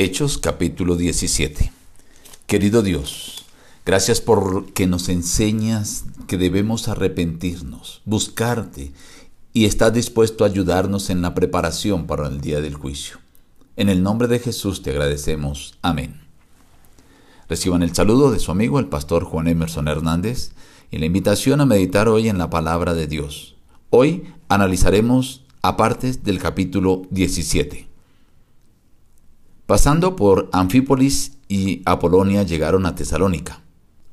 Hechos capítulo 17. Querido Dios, gracias por que nos enseñas que debemos arrepentirnos, buscarte y estás dispuesto a ayudarnos en la preparación para el día del juicio. En el nombre de Jesús te agradecemos. Amén. Reciban el saludo de su amigo el pastor Juan Emerson Hernández y la invitación a meditar hoy en la palabra de Dios. Hoy analizaremos apartes del capítulo 17. Pasando por Anfípolis y Apolonia llegaron a Tesalónica.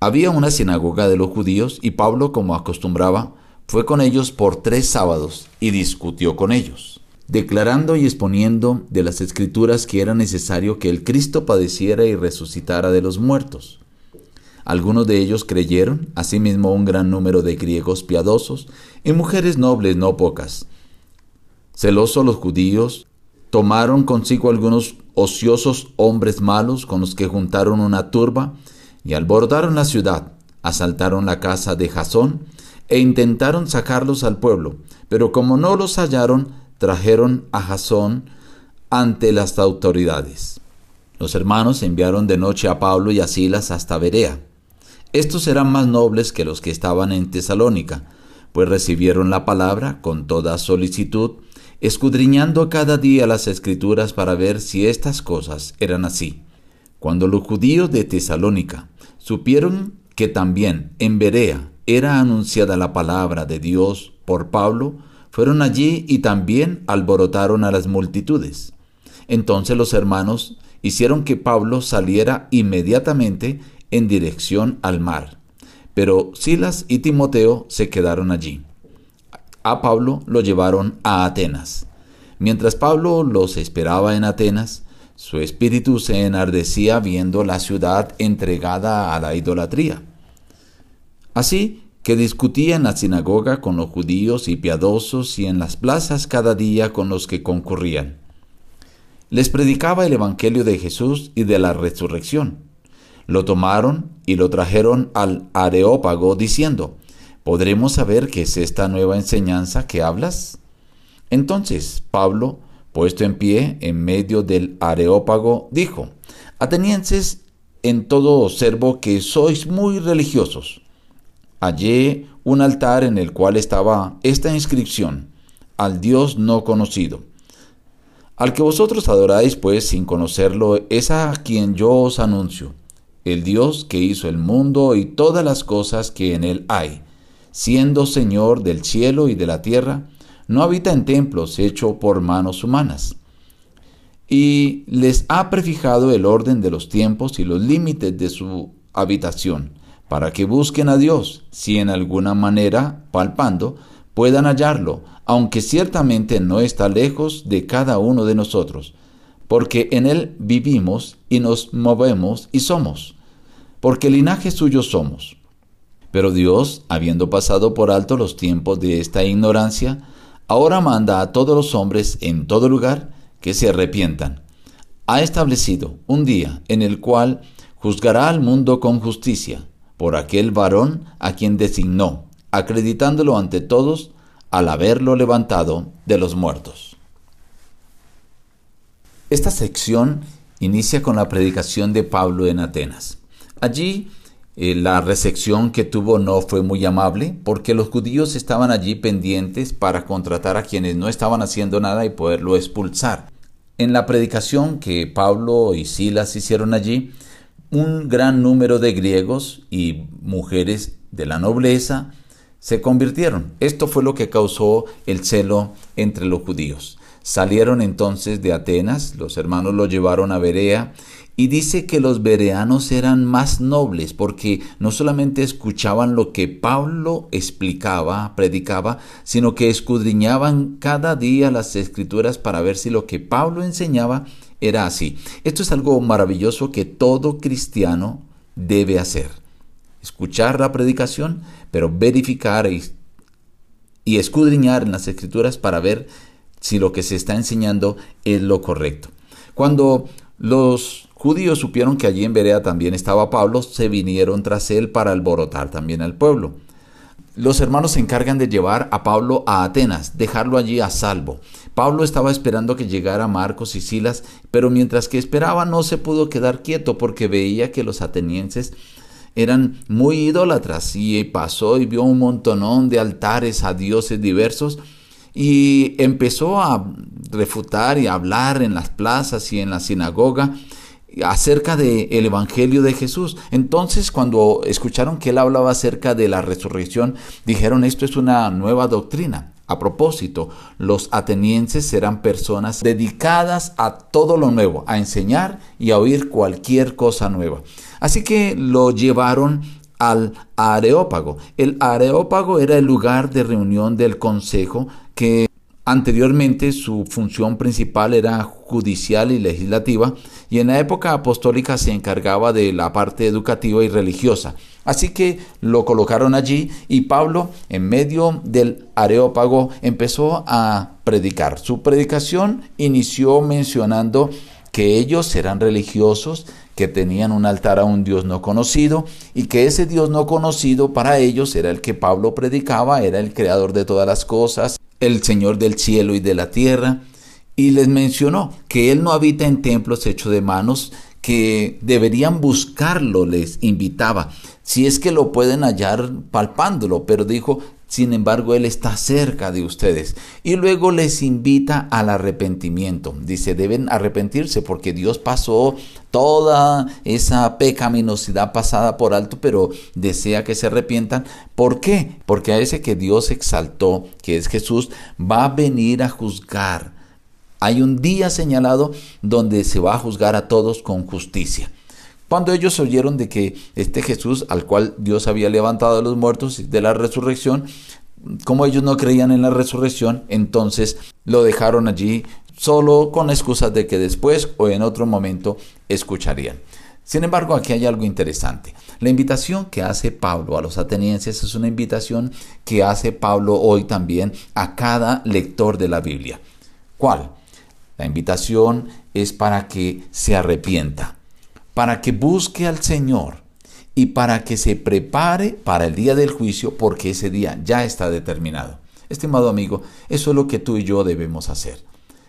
Había una sinagoga de los judíos y Pablo, como acostumbraba, fue con ellos por tres sábados y discutió con ellos, declarando y exponiendo de las escrituras que era necesario que el Cristo padeciera y resucitara de los muertos. Algunos de ellos creyeron, asimismo un gran número de griegos piadosos y mujeres nobles no pocas. Celosos los judíos, tomaron consigo algunos ociosos hombres malos con los que juntaron una turba y alborotaron la ciudad, asaltaron la casa de Jasón e intentaron sacarlos al pueblo, pero como no los hallaron, trajeron a Jasón ante las autoridades. Los hermanos enviaron de noche a Pablo y a Silas hasta Berea. Estos eran más nobles que los que estaban en Tesalónica, pues recibieron la palabra con toda solicitud escudriñando cada día las escrituras para ver si estas cosas eran así. Cuando los judíos de Tesalónica supieron que también en Berea era anunciada la palabra de Dios por Pablo, fueron allí y también alborotaron a las multitudes. Entonces los hermanos hicieron que Pablo saliera inmediatamente en dirección al mar, pero Silas y Timoteo se quedaron allí a Pablo lo llevaron a Atenas. Mientras Pablo los esperaba en Atenas, su espíritu se enardecía viendo la ciudad entregada a la idolatría. Así que discutía en la sinagoga con los judíos y piadosos y en las plazas cada día con los que concurrían. Les predicaba el Evangelio de Jesús y de la resurrección. Lo tomaron y lo trajeron al Areópago diciendo, ¿Podremos saber qué es esta nueva enseñanza que hablas? Entonces Pablo, puesto en pie en medio del areópago, dijo, Atenienses, en todo observo que sois muy religiosos. Hallé un altar en el cual estaba esta inscripción, al Dios no conocido. Al que vosotros adoráis, pues, sin conocerlo, es a quien yo os anuncio, el Dios que hizo el mundo y todas las cosas que en él hay siendo Señor del cielo y de la tierra, no habita en templos hechos por manos humanas. Y les ha prefijado el orden de los tiempos y los límites de su habitación, para que busquen a Dios, si en alguna manera, palpando, puedan hallarlo, aunque ciertamente no está lejos de cada uno de nosotros, porque en Él vivimos y nos movemos y somos, porque linaje suyo somos. Pero Dios, habiendo pasado por alto los tiempos de esta ignorancia, ahora manda a todos los hombres en todo lugar que se arrepientan. Ha establecido un día en el cual juzgará al mundo con justicia por aquel varón a quien designó, acreditándolo ante todos al haberlo levantado de los muertos. Esta sección inicia con la predicación de Pablo en Atenas. Allí eh, la recepción que tuvo no fue muy amable porque los judíos estaban allí pendientes para contratar a quienes no estaban haciendo nada y poderlo expulsar. En la predicación que Pablo y Silas hicieron allí, un gran número de griegos y mujeres de la nobleza se convirtieron. Esto fue lo que causó el celo entre los judíos. Salieron entonces de Atenas, los hermanos lo llevaron a Berea y dice que los bereanos eran más nobles porque no solamente escuchaban lo que Pablo explicaba, predicaba, sino que escudriñaban cada día las escrituras para ver si lo que Pablo enseñaba era así. Esto es algo maravilloso que todo cristiano debe hacer. Escuchar la predicación, pero verificar y, y escudriñar en las escrituras para ver si lo que se está enseñando es lo correcto. Cuando los judíos supieron que allí en Berea también estaba Pablo, se vinieron tras él para alborotar también al pueblo. los hermanos se encargan de llevar a Pablo a Atenas, dejarlo allí a salvo. Pablo estaba esperando que llegara Marcos y Silas, pero mientras que esperaba no se pudo quedar quieto porque veía que los atenienses eran muy idólatras y pasó y vio un montonón de altares a dioses diversos y empezó a refutar y a hablar en las plazas y en la sinagoga acerca del el Evangelio de Jesús. Entonces, cuando escucharon que él hablaba acerca de la resurrección, dijeron esto es una nueva doctrina. A propósito, los atenienses eran personas dedicadas a todo lo nuevo, a enseñar y a oír cualquier cosa nueva. Así que lo llevaron al Areópago. El Areópago era el lugar de reunión del consejo que Anteriormente su función principal era judicial y legislativa y en la época apostólica se encargaba de la parte educativa y religiosa. Así que lo colocaron allí y Pablo en medio del areópago empezó a predicar. Su predicación inició mencionando que ellos eran religiosos, que tenían un altar a un Dios no conocido y que ese Dios no conocido para ellos era el que Pablo predicaba, era el creador de todas las cosas, el Señor del cielo y de la tierra, y les mencionó que Él no habita en templos hechos de manos, que deberían buscarlo, les invitaba, si es que lo pueden hallar palpándolo, pero dijo, sin embargo, Él está cerca de ustedes. Y luego les invita al arrepentimiento. Dice, deben arrepentirse porque Dios pasó toda esa pecaminosidad pasada por alto, pero desea que se arrepientan. ¿Por qué? Porque a ese que Dios exaltó, que es Jesús, va a venir a juzgar. Hay un día señalado donde se va a juzgar a todos con justicia. Cuando ellos oyeron de que este Jesús, al cual Dios había levantado a los muertos de la resurrección, como ellos no creían en la resurrección, entonces lo dejaron allí solo con excusas de que después o en otro momento escucharían. Sin embargo, aquí hay algo interesante. La invitación que hace Pablo a los atenienses es una invitación que hace Pablo hoy también a cada lector de la Biblia. ¿Cuál? La invitación es para que se arrepienta para que busque al Señor y para que se prepare para el día del juicio porque ese día ya está determinado. Estimado amigo, eso es lo que tú y yo debemos hacer.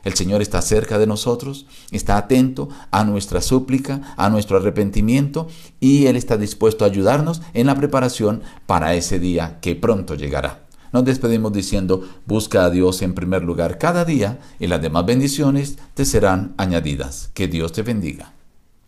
El Señor está cerca de nosotros, está atento a nuestra súplica, a nuestro arrepentimiento y Él está dispuesto a ayudarnos en la preparación para ese día que pronto llegará. Nos despedimos diciendo, busca a Dios en primer lugar cada día y las demás bendiciones te serán añadidas. Que Dios te bendiga.